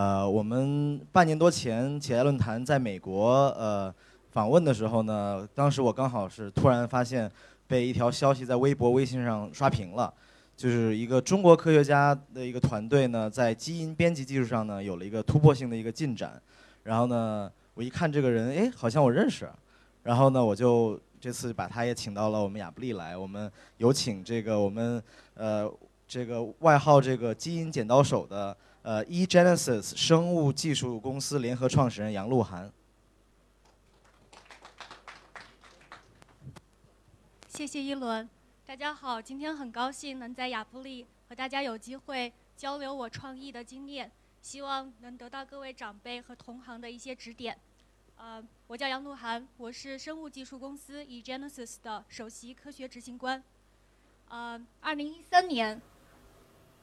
呃，我们半年多前企业论坛在美国呃访问的时候呢，当时我刚好是突然发现被一条消息在微博、微信上刷屏了，就是一个中国科学家的一个团队呢，在基因编辑技术上呢有了一个突破性的一个进展。然后呢，我一看这个人，哎，好像我认识。然后呢，我就这次把他也请到了我们亚布力来，我们有请这个我们呃。这个外号这个基因剪刀手的呃，eGenesis 生物技术公司联合创始人杨鹿晗。谢谢一轮，大家好，今天很高兴能在亚布力和大家有机会交流我创意的经验，希望能得到各位长辈和同行的一些指点。呃，我叫杨鹿晗，我是生物技术公司 eGenesis 的首席科学执行官。呃，二零一三年。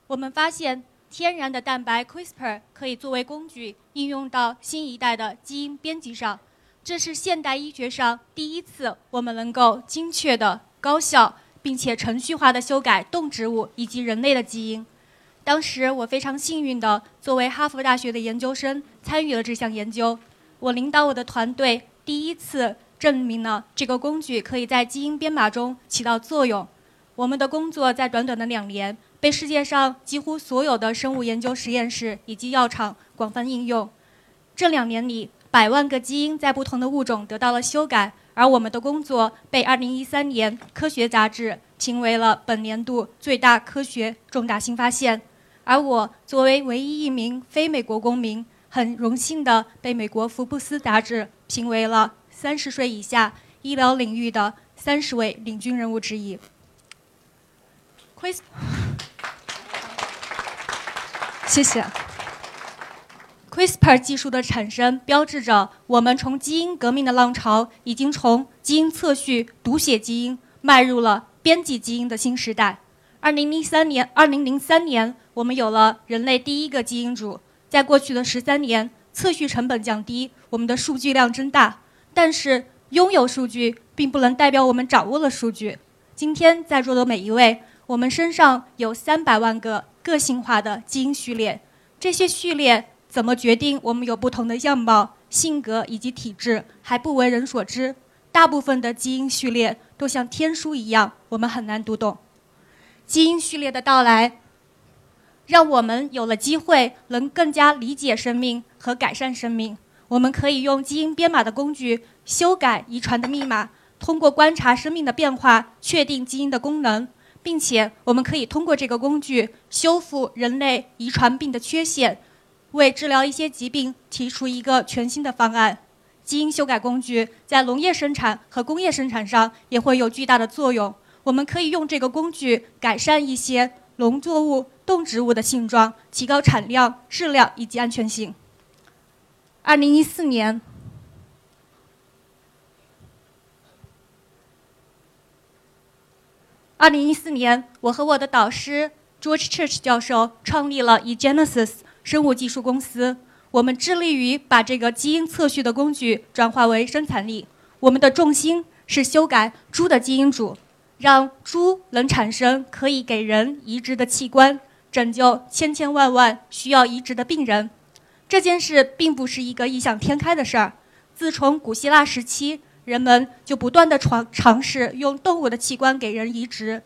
我们发现，天然的蛋白 CRISPR 可以作为工具应用到新一代的基因编辑上。这是现代医学上第一次，我们能够精确的、高效并且程序化的修改动植物以及人类的基因。当时我非常幸运的作为哈佛大学的研究生参与了这项研究。我领导我的团队，第一次证明了这个工具可以在基因编码中起到作用。我们的工作在短短的两年。被世界上几乎所有的生物研究实验室以及药厂广泛应用。这两年里，百万个基因在不同的物种得到了修改，而我们的工作被2013年《科学》杂志评为了本年度最大科学重大新发现。而我作为唯一一名非美国公民，很荣幸地被美国《福布斯》杂志评为了30岁以下医疗领域的30位领军人物之一。谢谢。CRISPR 技术的产生，标志着我们从基因革命的浪潮，已经从基因测序、读写基因，迈入了编辑基因的新时代。二零零三年，二零零三年，我们有了人类第一个基因组。在过去的十三年，测序成本降低，我们的数据量增大。但是，拥有数据并不能代表我们掌握了数据。今天在座的每一位，我们身上有三百万个。个性化的基因序列，这些序列怎么决定我们有不同的样貌、性格以及体质，还不为人所知。大部分的基因序列都像天书一样，我们很难读懂。基因序列的到来，让我们有了机会能更加理解生命和改善生命。我们可以用基因编码的工具修改遗传的密码，通过观察生命的变化，确定基因的功能。并且，我们可以通过这个工具修复人类遗传病的缺陷，为治疗一些疾病提出一个全新的方案。基因修改工具在农业生产和工业生产上也会有巨大的作用。我们可以用这个工具改善一些农作物、动植物的性状，提高产量、质量以及安全性。二零一四年。二零一四年，我和我的导师 George Church 教授创立了 eGenesis 生物技术公司。我们致力于把这个基因测序的工具转化为生产力。我们的重心是修改猪的基因组，让猪能产生可以给人移植的器官，拯救千千万万需要移植的病人。这件事并不是一个异想天开的事儿。自从古希腊时期。人们就不断地尝尝试用动物的器官给人移植，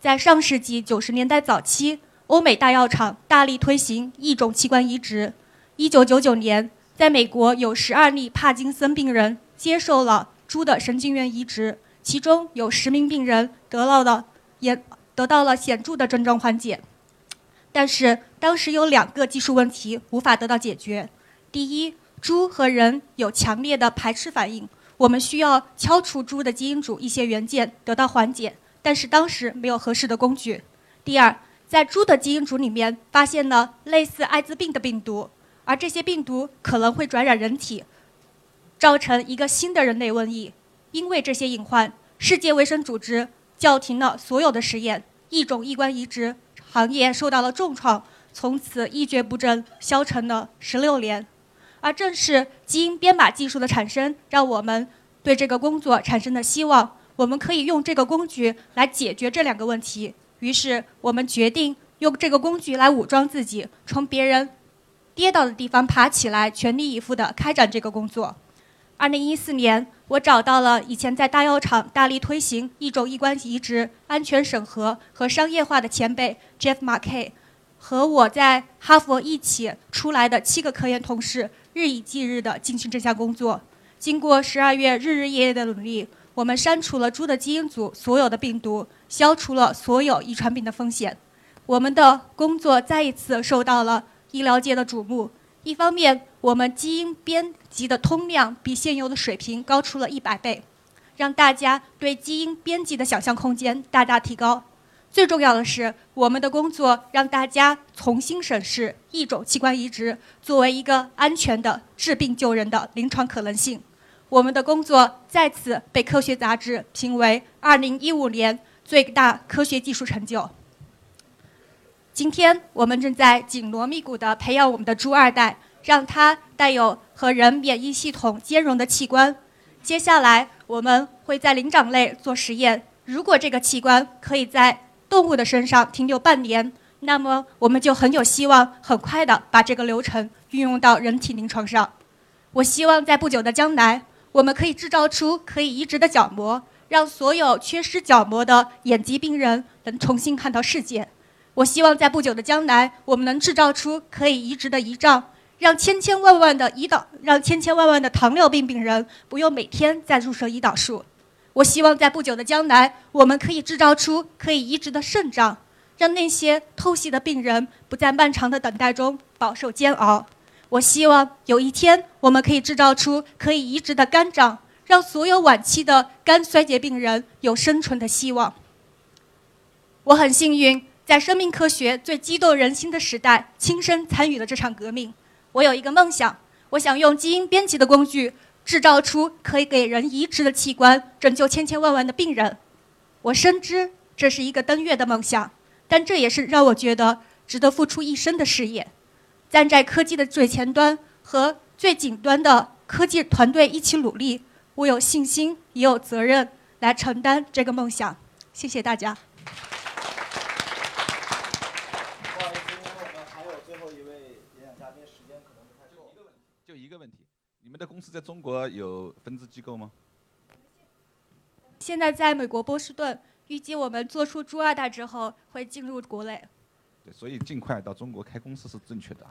在上世纪九十年代早期，欧美大药厂大力推行异种器官移植。一九九九年，在美国有十二例帕金森病人接受了猪的神经元移植，其中有十名病人得到了也得到了显著的症状缓解。但是当时有两个技术问题无法得到解决：第一，猪和人有强烈的排斥反应。我们需要敲除猪的基因组一些元件得到缓解，但是当时没有合适的工具。第二，在猪的基因组里面发现了类似艾滋病的病毒，而这些病毒可能会转染人体，造成一个新的人类瘟疫。因为这些隐患，世界卫生组织叫停了所有的实验，异种器官移植行业受到了重创，从此一蹶不振，消沉了十六年。而正是基因编码技术的产生，让我们对这个工作产生了希望。我们可以用这个工具来解决这两个问题。于是，我们决定用这个工具来武装自己，从别人跌倒的地方爬起来，全力以赴地开展这个工作。二零一四年，我找到了以前在大药厂大力推行一种器官移植安全审核和商业化的前辈 Jeff Markey，和我在哈佛一起出来的七个科研同事，日以继日地进行这项工作。经过十二月日日夜夜的努力，我们删除了猪的基因组所有的病毒，消除了所有遗传病的风险。我们的工作再一次受到了医疗界的瞩目。一方面，我们基因编辑的通量比现有的水平高出了一百倍，让大家对基因编辑的想象空间大大提高。最重要的是，我们的工作让大家重新审视一种器官移植作为一个安全的治病救人的临床可能性。我们的工作再次被科学杂志评为2015年最大科学技术成就。今天我们正在紧锣密鼓地培养我们的猪二代，让它带有和人免疫系统兼容的器官。接下来我们会在灵长类做实验，如果这个器官可以在动物的身上停留半年，那么我们就很有希望很快地把这个流程运用到人体临床上。我希望在不久的将来，我们可以制造出可以移植的角膜，让所有缺失角膜的眼疾病人能重新看到世界。我希望在不久的将来，我们能制造出可以移植的胰脏，让千千万万的胰岛，让千千万万的糖尿病病人不用每天再注射胰岛素。我希望在不久的将来，我们可以制造出可以移植的肾脏，让那些透析的病人不在漫长的等待中饱受煎熬。我希望有一天，我们可以制造出可以移植的肝脏，让所有晚期的肝衰竭病人有生存的希望。我很幸运。在生命科学最激动人心的时代，亲身参与了这场革命。我有一个梦想，我想用基因编辑的工具制造出可以给人移植的器官，拯救千千万万的病人。我深知这是一个登月的梦想，但这也是让我觉得值得付出一生的事业。站在科技的最前端和最顶端的科技团队一起努力，我有信心也有责任来承担这个梦想。谢谢大家。你们的公司在中国有分支机构吗？现在在美国波士顿，预计我们做出猪二代之后会进入国内。对，所以尽快到中国开公司是正确的。